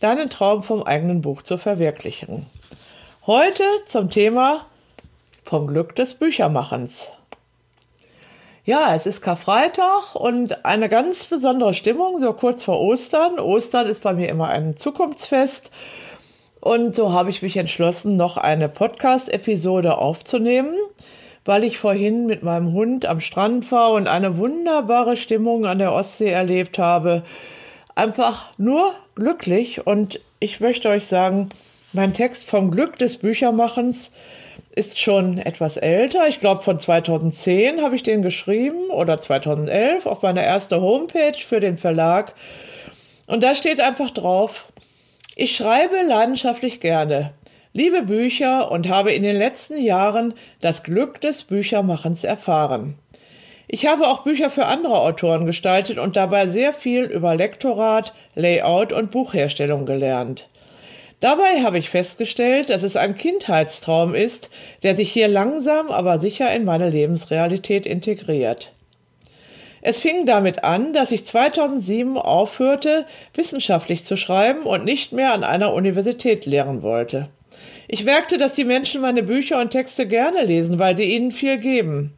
deinen Traum vom eigenen Buch zu verwirklichen. Heute zum Thema vom Glück des Büchermachens. Ja, es ist Karfreitag und eine ganz besondere Stimmung, so kurz vor Ostern. Ostern ist bei mir immer ein Zukunftsfest. Und so habe ich mich entschlossen, noch eine Podcast-Episode aufzunehmen, weil ich vorhin mit meinem Hund am Strand war und eine wunderbare Stimmung an der Ostsee erlebt habe. Einfach nur glücklich und ich möchte euch sagen, mein Text vom Glück des Büchermachens ist schon etwas älter. Ich glaube, von 2010 habe ich den geschrieben oder 2011 auf meiner ersten Homepage für den Verlag. Und da steht einfach drauf, ich schreibe leidenschaftlich gerne, liebe Bücher und habe in den letzten Jahren das Glück des Büchermachens erfahren. Ich habe auch Bücher für andere Autoren gestaltet und dabei sehr viel über Lektorat, Layout und Buchherstellung gelernt. Dabei habe ich festgestellt, dass es ein Kindheitstraum ist, der sich hier langsam aber sicher in meine Lebensrealität integriert. Es fing damit an, dass ich 2007 aufhörte, wissenschaftlich zu schreiben und nicht mehr an einer Universität lehren wollte. Ich merkte, dass die Menschen meine Bücher und Texte gerne lesen, weil sie ihnen viel geben.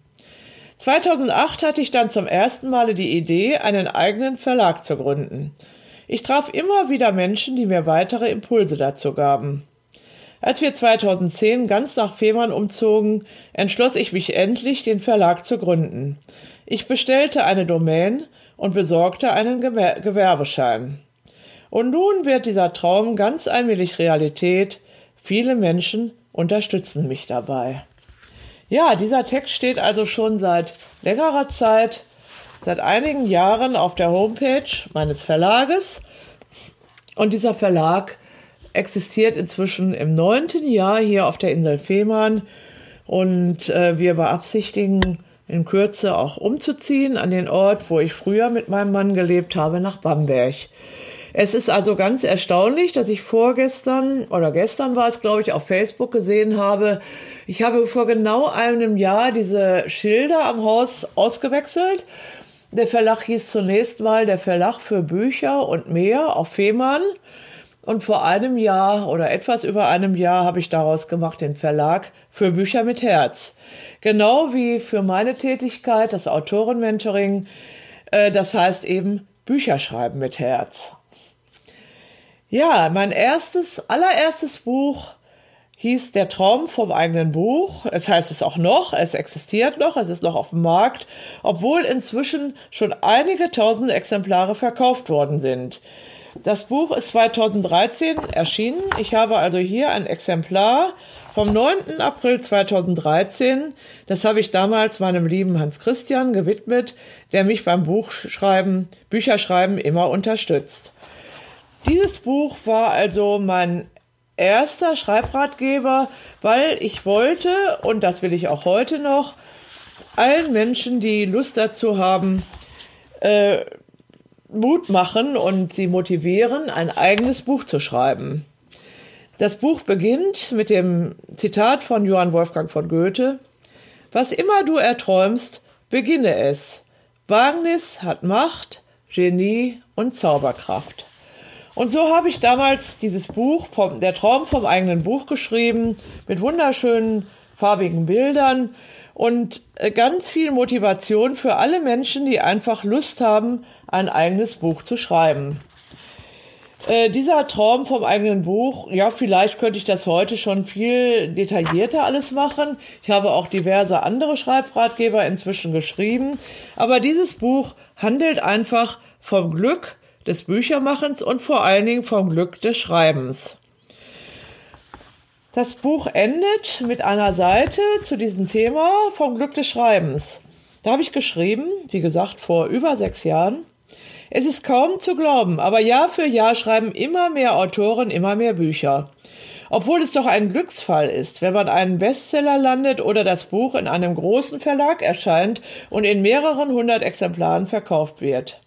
2008 hatte ich dann zum ersten Male die Idee, einen eigenen Verlag zu gründen. Ich traf immer wieder Menschen, die mir weitere Impulse dazu gaben. Als wir 2010 ganz nach Fehmarn umzogen, entschloss ich mich endlich, den Verlag zu gründen. Ich bestellte eine Domain und besorgte einen Gewerbeschein. Und nun wird dieser Traum ganz allmählich Realität. Viele Menschen unterstützen mich dabei. Ja, dieser Text steht also schon seit längerer Zeit seit einigen Jahren auf der Homepage meines Verlages. Und dieser Verlag existiert inzwischen im neunten Jahr hier auf der Insel Fehmarn. Und äh, wir beabsichtigen in Kürze auch umzuziehen an den Ort, wo ich früher mit meinem Mann gelebt habe, nach Bamberg. Es ist also ganz erstaunlich, dass ich vorgestern oder gestern war es, glaube ich, auf Facebook gesehen habe. Ich habe vor genau einem Jahr diese Schilder am Haus ausgewechselt der Verlag hieß zunächst mal der Verlag für Bücher und mehr auf Fehmarn. Und vor einem Jahr oder etwas über einem Jahr habe ich daraus gemacht den Verlag für Bücher mit Herz. Genau wie für meine Tätigkeit, das Autorenmentoring, äh, das heißt eben Bücherschreiben mit Herz. Ja, mein erstes, allererstes Buch hieß Der Traum vom eigenen Buch. Es heißt es auch noch, es existiert noch, es ist noch auf dem Markt, obwohl inzwischen schon einige tausend Exemplare verkauft worden sind. Das Buch ist 2013 erschienen. Ich habe also hier ein Exemplar vom 9. April 2013. Das habe ich damals meinem lieben Hans Christian gewidmet, der mich beim Buchschreiben, Bücherschreiben immer unterstützt. Dieses Buch war also mein erster Schreibratgeber, weil ich wollte, und das will ich auch heute noch, allen Menschen, die Lust dazu haben, äh, Mut machen und sie motivieren, ein eigenes Buch zu schreiben. Das Buch beginnt mit dem Zitat von Johann Wolfgang von Goethe Was immer du erträumst, beginne es. Wagnis hat Macht, Genie und Zauberkraft. Und so habe ich damals dieses Buch, vom, der Traum vom eigenen Buch geschrieben, mit wunderschönen farbigen Bildern und äh, ganz viel Motivation für alle Menschen, die einfach Lust haben, ein eigenes Buch zu schreiben. Äh, dieser Traum vom eigenen Buch, ja, vielleicht könnte ich das heute schon viel detaillierter alles machen. Ich habe auch diverse andere Schreibratgeber inzwischen geschrieben. Aber dieses Buch handelt einfach vom Glück, des Büchermachens und vor allen Dingen vom Glück des Schreibens. Das Buch endet mit einer Seite zu diesem Thema vom Glück des Schreibens. Da habe ich geschrieben, wie gesagt, vor über sechs Jahren. Es ist kaum zu glauben, aber Jahr für Jahr schreiben immer mehr Autoren immer mehr Bücher. Obwohl es doch ein Glücksfall ist, wenn man einen Bestseller landet oder das Buch in einem großen Verlag erscheint und in mehreren hundert Exemplaren verkauft wird.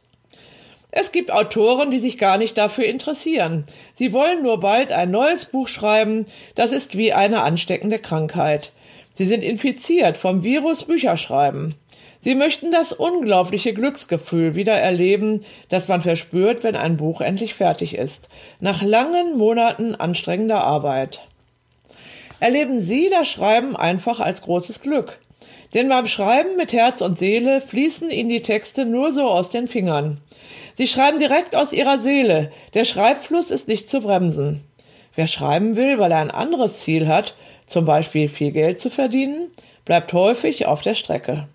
Es gibt Autoren, die sich gar nicht dafür interessieren. Sie wollen nur bald ein neues Buch schreiben, das ist wie eine ansteckende Krankheit. Sie sind infiziert vom Virus Bücherschreiben. Sie möchten das unglaubliche Glücksgefühl wieder erleben, das man verspürt, wenn ein Buch endlich fertig ist, nach langen Monaten anstrengender Arbeit. Erleben Sie das Schreiben einfach als großes Glück. Denn beim Schreiben mit Herz und Seele fließen Ihnen die Texte nur so aus den Fingern. Sie schreiben direkt aus Ihrer Seele. Der Schreibfluss ist nicht zu bremsen. Wer schreiben will, weil er ein anderes Ziel hat, zum Beispiel viel Geld zu verdienen, bleibt häufig auf der Strecke.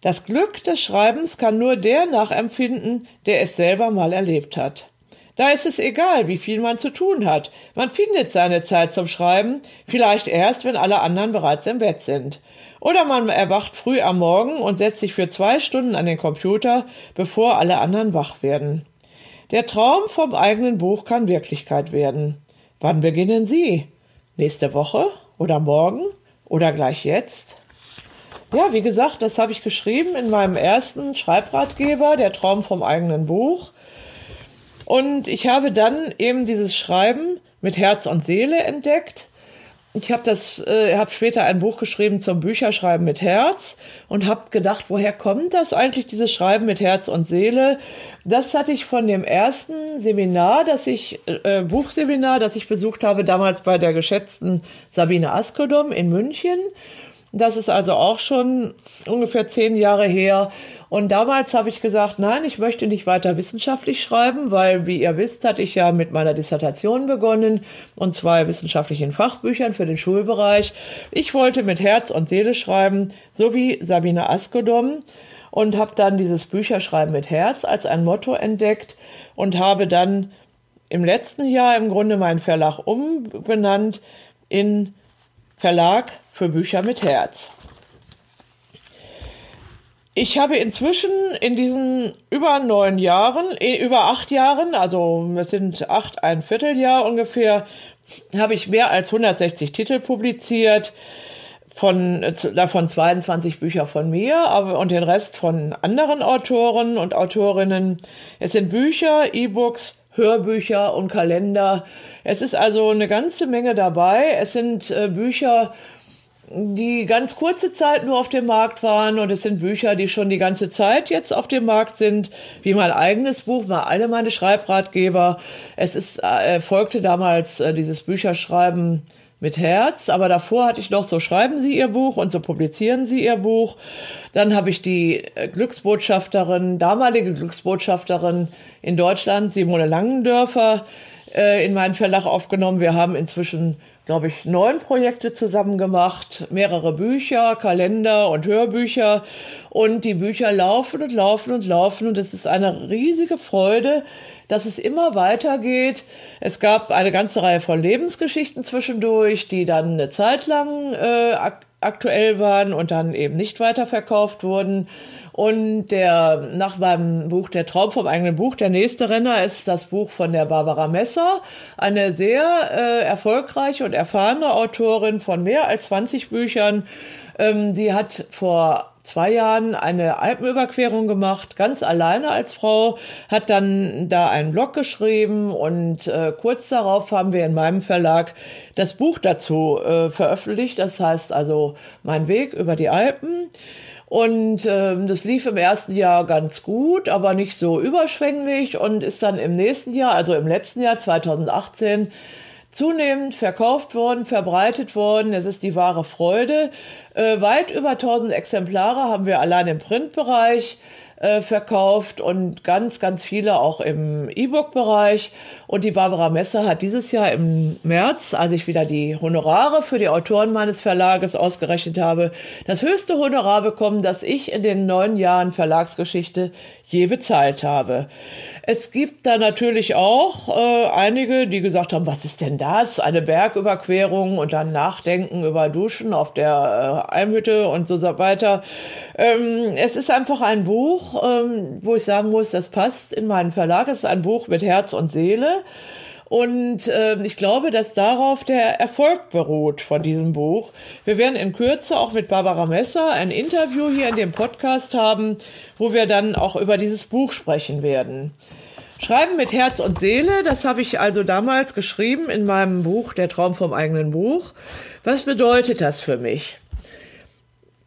Das Glück des Schreibens kann nur der nachempfinden, der es selber mal erlebt hat. Da ist es egal, wie viel man zu tun hat. Man findet seine Zeit zum Schreiben, vielleicht erst, wenn alle anderen bereits im Bett sind. Oder man erwacht früh am Morgen und setzt sich für zwei Stunden an den Computer, bevor alle anderen wach werden. Der Traum vom eigenen Buch kann Wirklichkeit werden. Wann beginnen Sie? Nächste Woche? Oder morgen? Oder gleich jetzt? Ja, wie gesagt, das habe ich geschrieben in meinem ersten Schreibratgeber, der Traum vom eigenen Buch. Und ich habe dann eben dieses Schreiben mit Herz und Seele entdeckt. Ich habe das, äh, habe später ein Buch geschrieben zum Bücherschreiben mit Herz und habe gedacht, woher kommt das eigentlich dieses Schreiben mit Herz und Seele? Das hatte ich von dem ersten Seminar, das ich äh, Buchseminar, das ich besucht habe damals bei der geschätzten Sabine Askodom in München. Das ist also auch schon ungefähr zehn Jahre her. Und damals habe ich gesagt, nein, ich möchte nicht weiter wissenschaftlich schreiben, weil, wie ihr wisst, hatte ich ja mit meiner Dissertation begonnen und zwei wissenschaftlichen Fachbüchern für den Schulbereich. Ich wollte mit Herz und Seele schreiben, so wie Sabine Askodom und habe dann dieses Bücherschreiben mit Herz als ein Motto entdeckt und habe dann im letzten Jahr im Grunde meinen Verlag umbenannt in Verlag für Bücher mit Herz. Ich habe inzwischen in diesen über neun Jahren, eh, über acht Jahren, also es sind acht, ein Vierteljahr ungefähr, habe ich mehr als 160 Titel publiziert, von, davon 22 Bücher von mir, und den Rest von anderen Autoren und Autorinnen. Es sind Bücher, E-Books, Hörbücher und Kalender. Es ist also eine ganze Menge dabei. Es sind äh, Bücher, die ganz kurze Zeit nur auf dem Markt waren und es sind Bücher, die schon die ganze Zeit jetzt auf dem Markt sind, wie mein eigenes Buch, mal alle meine Schreibratgeber. Es ist, äh, folgte damals äh, dieses Bücherschreiben mit Herz, aber davor hatte ich noch so schreiben Sie Ihr Buch und so publizieren Sie Ihr Buch. Dann habe ich die äh, Glücksbotschafterin, damalige Glücksbotschafterin in Deutschland, Simone Langendörfer, äh, in meinen Verlag aufgenommen. Wir haben inzwischen glaube ich, neun Projekte zusammen gemacht, mehrere Bücher, Kalender und Hörbücher. Und die Bücher laufen und laufen und laufen. Und es ist eine riesige Freude, dass es immer weitergeht. Es gab eine ganze Reihe von Lebensgeschichten zwischendurch, die dann eine Zeit lang äh, aktuell waren und dann eben nicht weiterverkauft wurden. Und der, nach meinem Buch Der Traum vom eigenen Buch, der nächste Renner ist das Buch von der Barbara Messer, eine sehr äh, erfolgreiche und erfahrene Autorin von mehr als 20 Büchern. Ähm, sie hat vor zwei Jahren eine Alpenüberquerung gemacht, ganz alleine als Frau, hat dann da einen Blog geschrieben und äh, kurz darauf haben wir in meinem Verlag das Buch dazu äh, veröffentlicht. Das heißt also Mein Weg über die Alpen. Und äh, das lief im ersten Jahr ganz gut, aber nicht so überschwänglich und ist dann im nächsten Jahr, also im letzten Jahr 2018, zunehmend verkauft worden, verbreitet worden. Es ist die wahre Freude. Äh, weit über 1000 Exemplare haben wir allein im Printbereich äh, verkauft und ganz, ganz viele auch im E-Book-Bereich. Und die Barbara Messer hat dieses Jahr im März, als ich wieder die Honorare für die Autoren meines Verlages ausgerechnet habe, das höchste Honorar bekommen, das ich in den neun Jahren Verlagsgeschichte je bezahlt habe. Es gibt da natürlich auch äh, einige, die gesagt haben, was ist denn das? Eine Bergüberquerung und dann Nachdenken über Duschen auf der äh, Almhütte und so weiter. Ähm, es ist einfach ein Buch, ähm, wo ich sagen muss, das passt in meinen Verlag. Es ist ein Buch mit Herz und Seele. Und äh, ich glaube, dass darauf der Erfolg beruht von diesem Buch. Wir werden in Kürze auch mit Barbara Messer ein Interview hier in dem Podcast haben, wo wir dann auch über dieses Buch sprechen werden. Schreiben mit Herz und Seele, das habe ich also damals geschrieben in meinem Buch Der Traum vom eigenen Buch. Was bedeutet das für mich?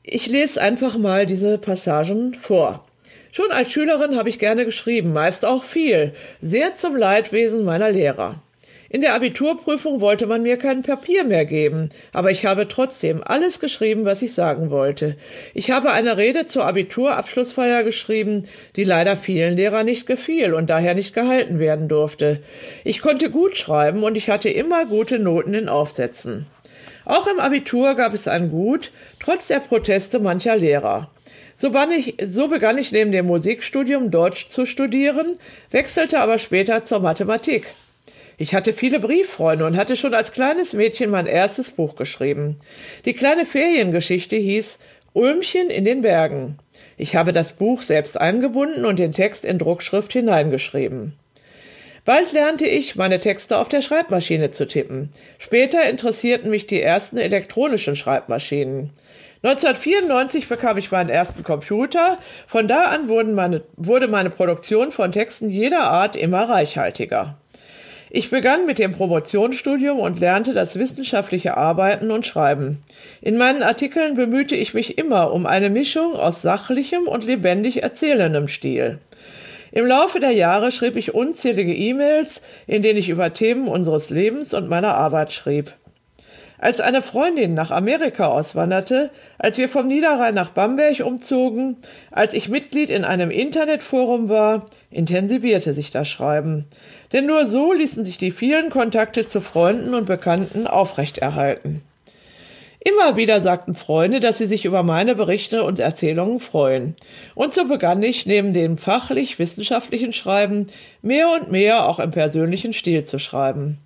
Ich lese einfach mal diese Passagen vor. Schon als Schülerin habe ich gerne geschrieben, meist auch viel, sehr zum Leidwesen meiner Lehrer. In der Abiturprüfung wollte man mir kein Papier mehr geben, aber ich habe trotzdem alles geschrieben, was ich sagen wollte. Ich habe eine Rede zur Abiturabschlussfeier geschrieben, die leider vielen Lehrern nicht gefiel und daher nicht gehalten werden durfte. Ich konnte gut schreiben und ich hatte immer gute Noten in Aufsätzen. Auch im Abitur gab es ein Gut, trotz der Proteste mancher Lehrer. So, ich, so begann ich neben dem Musikstudium Deutsch zu studieren, wechselte aber später zur Mathematik. Ich hatte viele Brieffreunde und hatte schon als kleines Mädchen mein erstes Buch geschrieben. Die kleine Feriengeschichte hieß Ulmchen in den Bergen. Ich habe das Buch selbst eingebunden und den Text in Druckschrift hineingeschrieben. Bald lernte ich, meine Texte auf der Schreibmaschine zu tippen. Später interessierten mich die ersten elektronischen Schreibmaschinen. 1994 bekam ich meinen ersten Computer. Von da an meine, wurde meine Produktion von Texten jeder Art immer reichhaltiger. Ich begann mit dem Promotionsstudium und lernte das wissenschaftliche Arbeiten und Schreiben. In meinen Artikeln bemühte ich mich immer um eine Mischung aus sachlichem und lebendig erzählendem Stil. Im Laufe der Jahre schrieb ich unzählige E-Mails, in denen ich über Themen unseres Lebens und meiner Arbeit schrieb. Als eine Freundin nach Amerika auswanderte, als wir vom Niederrhein nach Bamberg umzogen, als ich Mitglied in einem Internetforum war, intensivierte sich das Schreiben. Denn nur so ließen sich die vielen Kontakte zu Freunden und Bekannten aufrechterhalten. Immer wieder sagten Freunde, dass sie sich über meine Berichte und Erzählungen freuen. Und so begann ich, neben dem fachlich-wissenschaftlichen Schreiben, mehr und mehr auch im persönlichen Stil zu schreiben.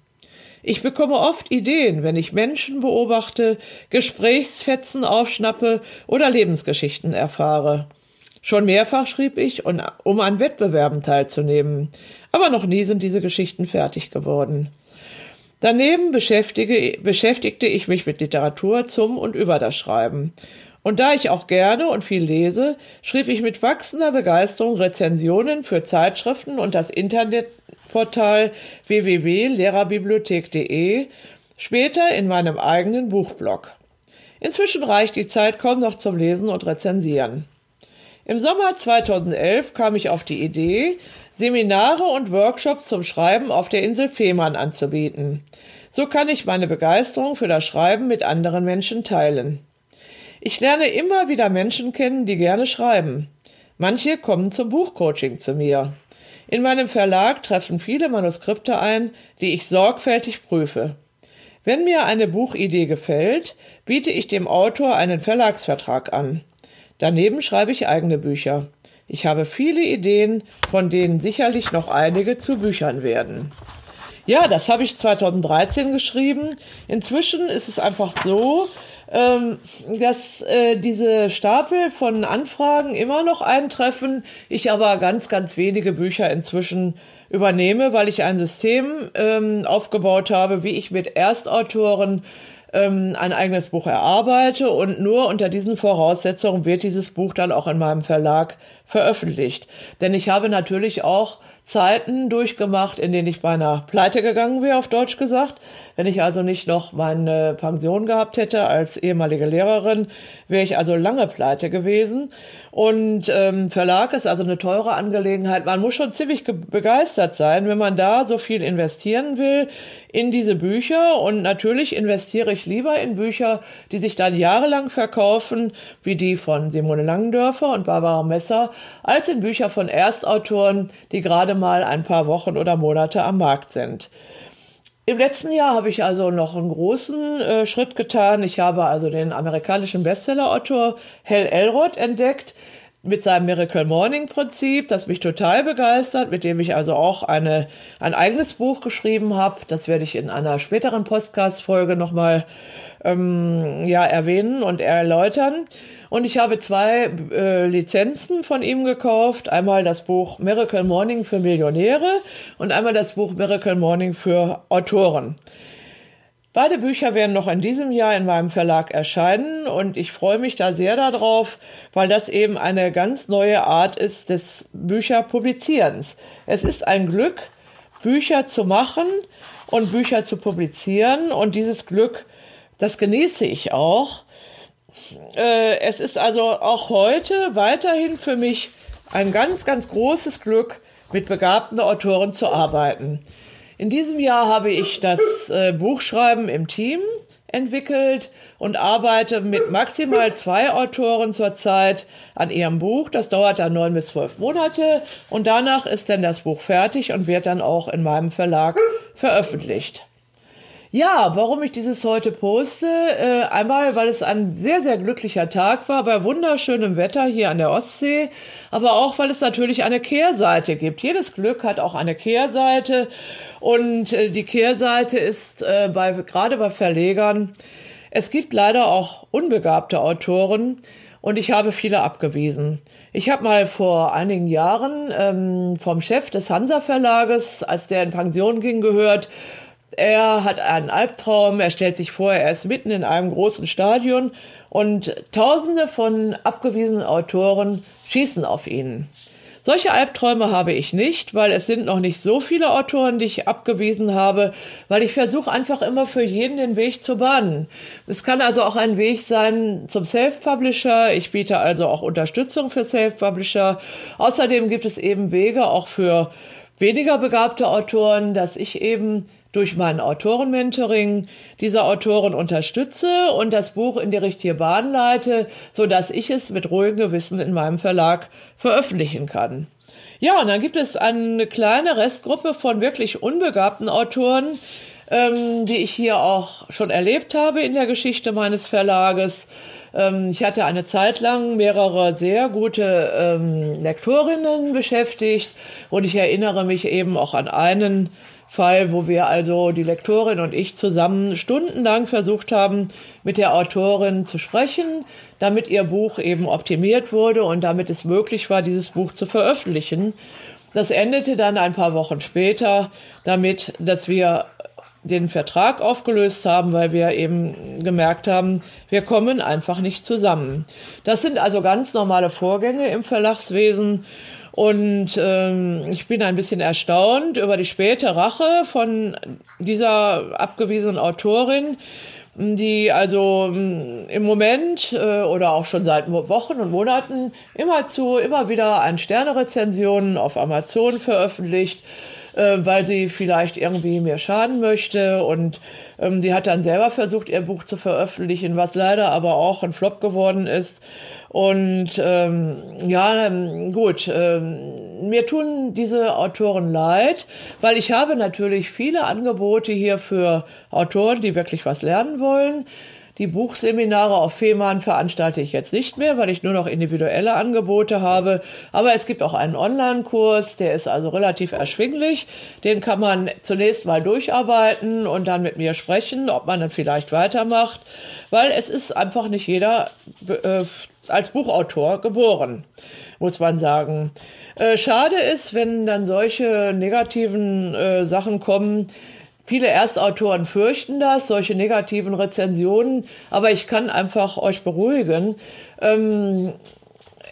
Ich bekomme oft Ideen, wenn ich Menschen beobachte, Gesprächsfetzen aufschnappe oder Lebensgeschichten erfahre. Schon mehrfach schrieb ich, um an Wettbewerben teilzunehmen, aber noch nie sind diese Geschichten fertig geworden. Daneben beschäftigte ich mich mit Literatur zum und über das Schreiben. Und da ich auch gerne und viel lese, schrieb ich mit wachsender Begeisterung Rezensionen für Zeitschriften und das Internetportal www.lehrerbibliothek.de, später in meinem eigenen Buchblog. Inzwischen reicht die Zeit kaum noch zum Lesen und Rezensieren. Im Sommer 2011 kam ich auf die Idee, Seminare und Workshops zum Schreiben auf der Insel Fehmarn anzubieten. So kann ich meine Begeisterung für das Schreiben mit anderen Menschen teilen. Ich lerne immer wieder Menschen kennen, die gerne schreiben. Manche kommen zum Buchcoaching zu mir. In meinem Verlag treffen viele Manuskripte ein, die ich sorgfältig prüfe. Wenn mir eine Buchidee gefällt, biete ich dem Autor einen Verlagsvertrag an. Daneben schreibe ich eigene Bücher. Ich habe viele Ideen, von denen sicherlich noch einige zu Büchern werden. Ja, das habe ich 2013 geschrieben. Inzwischen ist es einfach so, ähm, dass äh, diese Stapel von Anfragen immer noch eintreffen. Ich aber ganz, ganz wenige Bücher inzwischen übernehme, weil ich ein System ähm, aufgebaut habe, wie ich mit Erstautoren ähm, ein eigenes Buch erarbeite und nur unter diesen Voraussetzungen wird dieses Buch dann auch in meinem Verlag veröffentlicht. Denn ich habe natürlich auch Zeiten durchgemacht, in denen ich beinahe pleite gegangen wäre, auf Deutsch gesagt. Wenn ich also nicht noch meine Pension gehabt hätte als ehemalige Lehrerin, wäre ich also lange pleite gewesen. Und ähm, Verlag ist also eine teure Angelegenheit. Man muss schon ziemlich begeistert sein, wenn man da so viel investieren will in diese Bücher. Und natürlich investiere ich lieber in Bücher, die sich dann jahrelang verkaufen, wie die von Simone Langendörfer und Barbara Messer, als in Bücher von Erstautoren, die gerade mal ein paar Wochen oder Monate am Markt sind. Im letzten Jahr habe ich also noch einen großen äh, Schritt getan. Ich habe also den amerikanischen Bestsellerautor Hal Elrod entdeckt, mit seinem Miracle Morning Prinzip, das mich total begeistert, mit dem ich also auch eine, ein eigenes Buch geschrieben habe. Das werde ich in einer späteren Podcast-Folge nochmal ähm, ja, erwähnen und erläutern. Und ich habe zwei äh, Lizenzen von ihm gekauft. Einmal das Buch Miracle Morning für Millionäre und einmal das Buch Miracle Morning für Autoren. Beide Bücher werden noch in diesem Jahr in meinem Verlag erscheinen und ich freue mich da sehr darauf, weil das eben eine ganz neue Art ist des Bücherpublizierens. Es ist ein Glück, Bücher zu machen und Bücher zu publizieren und dieses Glück, das genieße ich auch. Äh, es ist also auch heute weiterhin für mich ein ganz, ganz großes Glück, mit begabten Autoren zu arbeiten. In diesem Jahr habe ich das äh, Buchschreiben im Team entwickelt und arbeite mit maximal zwei Autoren zurzeit an ihrem Buch. Das dauert dann neun bis zwölf Monate und danach ist dann das Buch fertig und wird dann auch in meinem Verlag veröffentlicht. Ja, warum ich dieses heute poste? Äh, einmal, weil es ein sehr, sehr glücklicher Tag war bei wunderschönem Wetter hier an der Ostsee, aber auch, weil es natürlich eine Kehrseite gibt. Jedes Glück hat auch eine Kehrseite und äh, die Kehrseite ist äh, bei, gerade bei Verlegern, es gibt leider auch unbegabte Autoren, und ich habe viele abgewiesen. Ich habe mal vor einigen Jahren ähm, vom Chef des Hansa Verlages, als der in Pension ging, gehört, er hat einen Albtraum, er stellt sich vor, er ist mitten in einem großen Stadion und tausende von abgewiesenen Autoren schießen auf ihn. Solche Albträume habe ich nicht, weil es sind noch nicht so viele Autoren, die ich abgewiesen habe, weil ich versuche einfach immer für jeden den Weg zu bahnen. Es kann also auch ein Weg sein zum Self-Publisher. Ich biete also auch Unterstützung für Self-Publisher. Außerdem gibt es eben Wege auch für weniger begabte Autoren, dass ich eben durch mein Autorenmentoring diese Autoren unterstütze und das Buch in die richtige Bahn leite, so dass ich es mit ruhigem Gewissen in meinem Verlag veröffentlichen kann. Ja, und dann gibt es eine kleine Restgruppe von wirklich unbegabten Autoren, ähm, die ich hier auch schon erlebt habe in der Geschichte meines Verlages. Ähm, ich hatte eine Zeit lang mehrere sehr gute ähm, Lektorinnen beschäftigt und ich erinnere mich eben auch an einen Fall, wo wir also die Lektorin und ich zusammen stundenlang versucht haben, mit der Autorin zu sprechen, damit ihr Buch eben optimiert wurde und damit es möglich war, dieses Buch zu veröffentlichen. Das endete dann ein paar Wochen später damit, dass wir den Vertrag aufgelöst haben, weil wir eben gemerkt haben, wir kommen einfach nicht zusammen. Das sind also ganz normale Vorgänge im Verlagswesen und ähm, ich bin ein bisschen erstaunt über die späte Rache von dieser abgewiesenen Autorin, die also mm, im Moment äh, oder auch schon seit Wochen und Monaten immerzu immer wieder ein Sterne-Rezensionen auf Amazon veröffentlicht äh, weil sie vielleicht irgendwie mir schaden möchte. Und ähm, sie hat dann selber versucht, ihr Buch zu veröffentlichen, was leider aber auch ein Flop geworden ist. Und ähm, ja, ähm, gut, ähm, mir tun diese Autoren leid, weil ich habe natürlich viele Angebote hier für Autoren, die wirklich was lernen wollen. Die Buchseminare auf Fehmarn veranstalte ich jetzt nicht mehr, weil ich nur noch individuelle Angebote habe. Aber es gibt auch einen Online-Kurs, der ist also relativ erschwinglich. Den kann man zunächst mal durcharbeiten und dann mit mir sprechen, ob man dann vielleicht weitermacht, weil es ist einfach nicht jeder äh, als Buchautor geboren, muss man sagen. Äh, schade ist, wenn dann solche negativen äh, Sachen kommen, Viele Erstautoren fürchten das, solche negativen Rezensionen, aber ich kann einfach euch beruhigen. Ähm,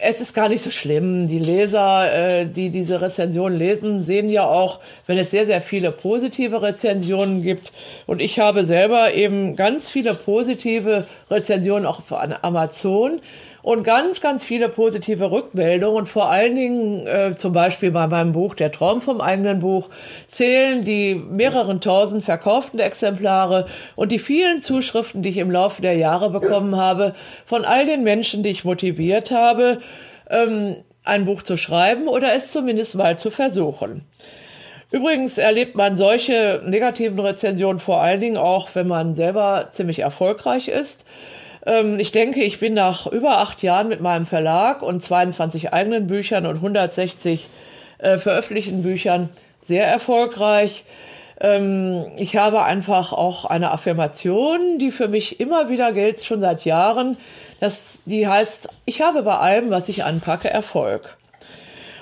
es ist gar nicht so schlimm. Die Leser, äh, die diese Rezension lesen, sehen ja auch, wenn es sehr, sehr viele positive Rezensionen gibt. Und ich habe selber eben ganz viele positive Rezensionen auch von Amazon und ganz, ganz viele positive Rückmeldungen. Und vor allen Dingen, äh, zum Beispiel bei meinem Buch Der Traum vom eigenen Buch, zählen die mehreren tausend verkauften Exemplare und die vielen Zuschriften, die ich im Laufe der Jahre bekommen habe, von all den Menschen, die ich motiviert habe, ähm, ein Buch zu schreiben oder es zumindest mal zu versuchen. Übrigens erlebt man solche negativen Rezensionen vor allen Dingen auch, wenn man selber ziemlich erfolgreich ist. Ähm, ich denke, ich bin nach über acht Jahren mit meinem Verlag und 22 eigenen Büchern und 160 äh, veröffentlichten Büchern sehr erfolgreich. Ähm, ich habe einfach auch eine Affirmation, die für mich immer wieder gilt, schon seit Jahren. Das, die heißt, ich habe bei allem, was ich anpacke, Erfolg.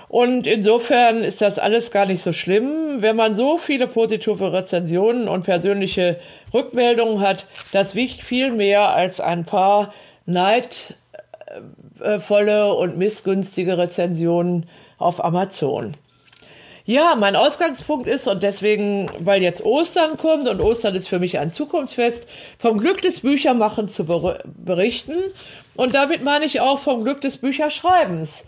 Und insofern ist das alles gar nicht so schlimm. Wenn man so viele positive Rezensionen und persönliche Rückmeldungen hat, das wiegt viel mehr als ein paar neidvolle und missgünstige Rezensionen auf Amazon. Ja, mein Ausgangspunkt ist, und deswegen, weil jetzt Ostern kommt und Ostern ist für mich ein Zukunftsfest, vom Glück des Büchermachens zu berichten. Und damit meine ich auch vom Glück des Bücherschreibens.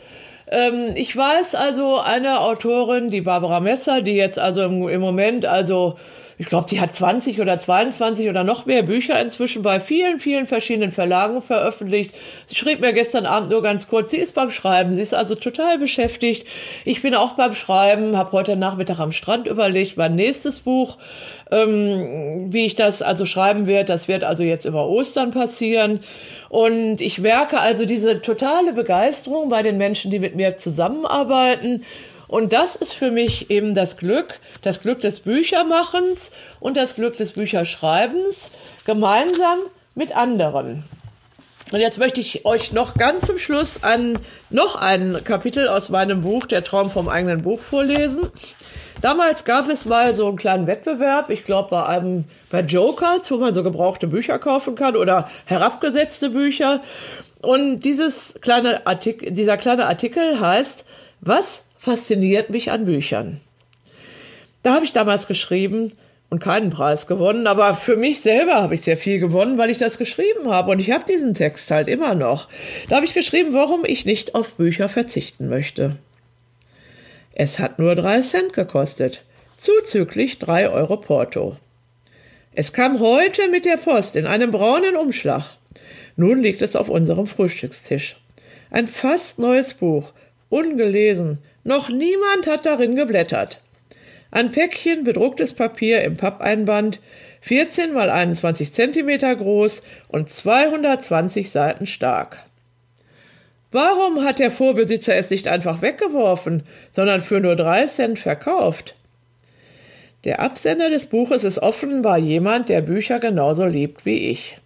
Ähm, ich weiß also eine Autorin, die Barbara Messer, die jetzt also im, im Moment also ich glaube, die hat 20 oder 22 oder noch mehr Bücher inzwischen bei vielen, vielen verschiedenen Verlagen veröffentlicht. Sie schrieb mir gestern Abend nur ganz kurz, sie ist beim Schreiben, sie ist also total beschäftigt. Ich bin auch beim Schreiben, habe heute Nachmittag am Strand überlegt, mein nächstes Buch, ähm, wie ich das also schreiben werde. Das wird also jetzt über Ostern passieren. Und ich merke also diese totale Begeisterung bei den Menschen, die mit mir zusammenarbeiten. Und das ist für mich eben das Glück, das Glück des Büchermachens und das Glück des Bücherschreibens gemeinsam mit anderen. Und jetzt möchte ich euch noch ganz zum Schluss ein, noch ein Kapitel aus meinem Buch, Der Traum vom eigenen Buch, vorlesen. Damals gab es mal so einen kleinen Wettbewerb, ich glaube bei einem, bei Jokers, wo man so gebrauchte Bücher kaufen kann oder herabgesetzte Bücher. Und dieses kleine Artikel, dieser kleine Artikel heißt, was fasziniert mich an Büchern. Da habe ich damals geschrieben und keinen Preis gewonnen, aber für mich selber habe ich sehr viel gewonnen, weil ich das geschrieben habe und ich habe diesen Text halt immer noch. Da habe ich geschrieben, warum ich nicht auf Bücher verzichten möchte. Es hat nur drei Cent gekostet, zuzüglich drei Euro Porto. Es kam heute mit der Post in einem braunen Umschlag. Nun liegt es auf unserem Frühstückstisch. Ein fast neues Buch, ungelesen, noch niemand hat darin geblättert. Ein Päckchen bedrucktes Papier im Pappeinband, 14 mal 21 Zentimeter groß und 220 Seiten stark. Warum hat der Vorbesitzer es nicht einfach weggeworfen, sondern für nur drei Cent verkauft? Der Absender des Buches ist offenbar jemand, der Bücher genauso liebt wie ich.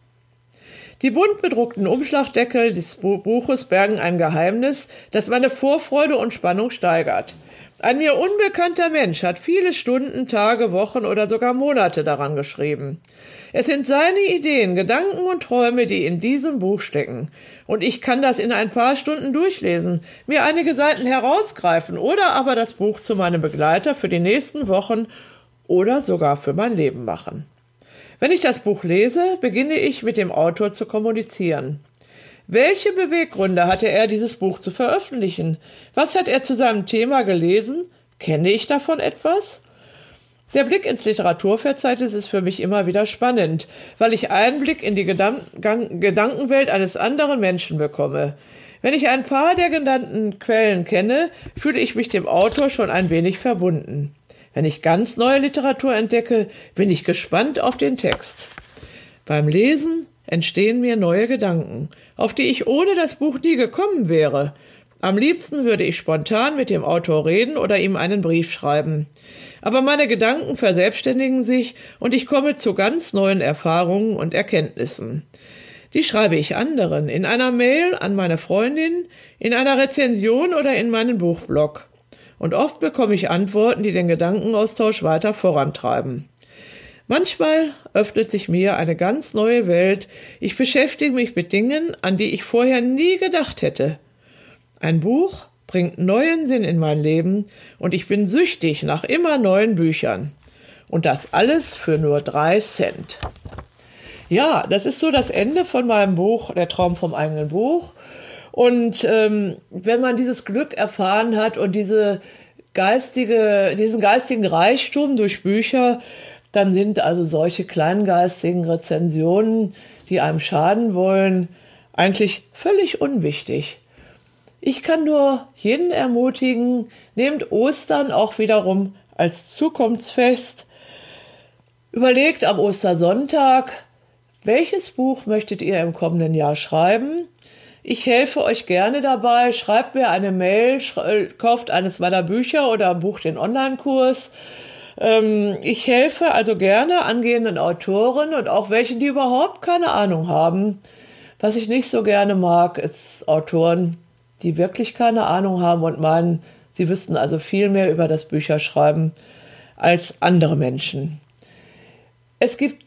Die bunt bedruckten Umschlagdeckel des Buches bergen ein Geheimnis, das meine Vorfreude und Spannung steigert. Ein mir unbekannter Mensch hat viele Stunden, Tage, Wochen oder sogar Monate daran geschrieben. Es sind seine Ideen, Gedanken und Träume, die in diesem Buch stecken. Und ich kann das in ein paar Stunden durchlesen, mir einige Seiten herausgreifen oder aber das Buch zu meinem Begleiter für die nächsten Wochen oder sogar für mein Leben machen. Wenn ich das Buch lese, beginne ich mit dem Autor zu kommunizieren. Welche Beweggründe hatte er, dieses Buch zu veröffentlichen? Was hat er zu seinem Thema gelesen? Kenne ich davon etwas? Der Blick ins Literaturverzeichnis ist für mich immer wieder spannend, weil ich Einblick in die Gedanken Gedankenwelt eines anderen Menschen bekomme. Wenn ich ein paar der genannten Quellen kenne, fühle ich mich dem Autor schon ein wenig verbunden. Wenn ich ganz neue Literatur entdecke, bin ich gespannt auf den Text. Beim Lesen entstehen mir neue Gedanken, auf die ich ohne das Buch nie gekommen wäre. Am liebsten würde ich spontan mit dem Autor reden oder ihm einen Brief schreiben. Aber meine Gedanken verselbstständigen sich und ich komme zu ganz neuen Erfahrungen und Erkenntnissen. Die schreibe ich anderen, in einer Mail an meine Freundin, in einer Rezension oder in meinen Buchblog und oft bekomme ich Antworten, die den Gedankenaustausch weiter vorantreiben. Manchmal öffnet sich mir eine ganz neue Welt. Ich beschäftige mich mit Dingen, an die ich vorher nie gedacht hätte. Ein Buch bringt neuen Sinn in mein Leben und ich bin süchtig nach immer neuen Büchern. Und das alles für nur drei Cent. Ja, das ist so das Ende von meinem Buch, Der Traum vom eigenen Buch. Und ähm, wenn man dieses Glück erfahren hat und diese geistige, diesen geistigen Reichtum durch Bücher, dann sind also solche kleingeistigen Rezensionen, die einem schaden wollen, eigentlich völlig unwichtig. Ich kann nur jeden ermutigen, nehmt Ostern auch wiederum als Zukunftsfest. Überlegt am Ostersonntag, Welches Buch möchtet ihr im kommenden Jahr schreiben? Ich helfe euch gerne dabei. Schreibt mir eine Mail, kauft eines meiner Bücher oder bucht den Online-Kurs. Ähm, ich helfe also gerne angehenden Autoren und auch welchen, die überhaupt keine Ahnung haben. Was ich nicht so gerne mag, ist Autoren, die wirklich keine Ahnung haben und meinen, sie wüssten also viel mehr über das Bücherschreiben als andere Menschen. Es gibt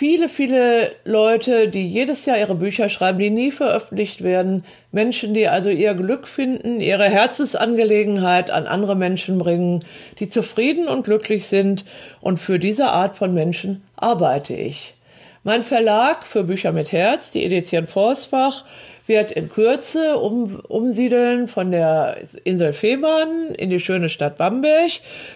viele, viele Leute, die jedes Jahr ihre Bücher schreiben, die nie veröffentlicht werden. Menschen, die also ihr Glück finden, ihre Herzensangelegenheit an andere Menschen bringen, die zufrieden und glücklich sind. Und für diese Art von Menschen arbeite ich. Mein Verlag für Bücher mit Herz, die Edition Forsbach, wird in Kürze um, umsiedeln von der Insel Fehmarn in die schöne Stadt Bamberg,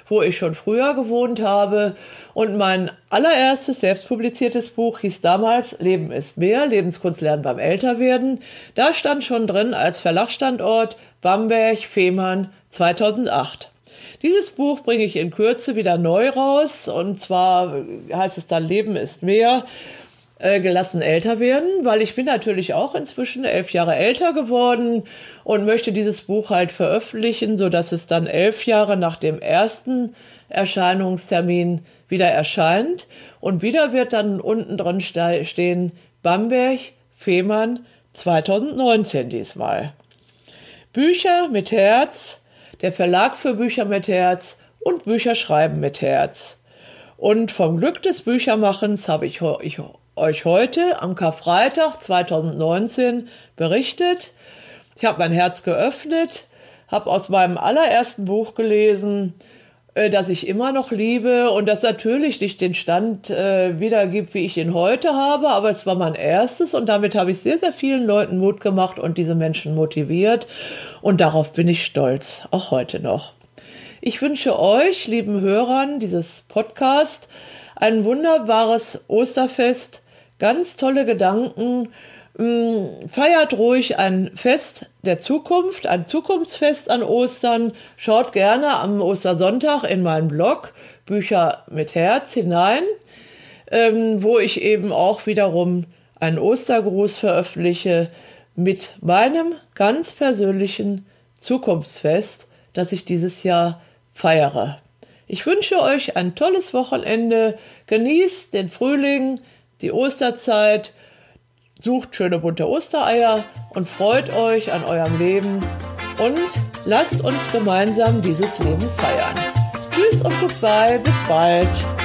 wo ich schon früher gewohnt habe. Und mein allererstes selbstpubliziertes Buch hieß damals Leben ist mehr, Lebenskunst lernen beim Älterwerden. Da stand schon drin als Verlagsstandort Bamberg, Fehmarn 2008. Dieses Buch bringe ich in Kürze wieder neu raus und zwar heißt es dann Leben ist mehr äh, gelassen älter werden, weil ich bin natürlich auch inzwischen elf Jahre älter geworden und möchte dieses Buch halt veröffentlichen, so dass es dann elf Jahre nach dem ersten Erscheinungstermin wieder erscheint und wieder wird dann unten dran stehen Bamberg, Fehmarn 2019 diesmal. Bücher mit Herz, der Verlag für Bücher mit Herz und Bücher schreiben mit Herz. Und vom Glück des Büchermachens habe ich, ich euch heute am Karfreitag 2019 berichtet. Ich habe mein Herz geöffnet, habe aus meinem allerersten Buch gelesen, äh, das ich immer noch liebe und das natürlich nicht den Stand äh, wiedergibt, wie ich ihn heute habe, aber es war mein erstes und damit habe ich sehr, sehr vielen Leuten Mut gemacht und diese Menschen motiviert und darauf bin ich stolz, auch heute noch. Ich wünsche euch, lieben Hörern dieses Podcasts, ein wunderbares Osterfest ganz tolle Gedanken. Mm, feiert ruhig ein Fest der Zukunft, ein Zukunftsfest an Ostern. Schaut gerne am Ostersonntag in meinen Blog Bücher mit Herz hinein, ähm, wo ich eben auch wiederum einen Ostergruß veröffentliche mit meinem ganz persönlichen Zukunftsfest, das ich dieses Jahr feiere. Ich wünsche euch ein tolles Wochenende. Genießt den Frühling, die Osterzeit, sucht schöne bunte Ostereier und freut euch an eurem Leben und lasst uns gemeinsam dieses Leben feiern. Tschüss und goodbye, bis bald.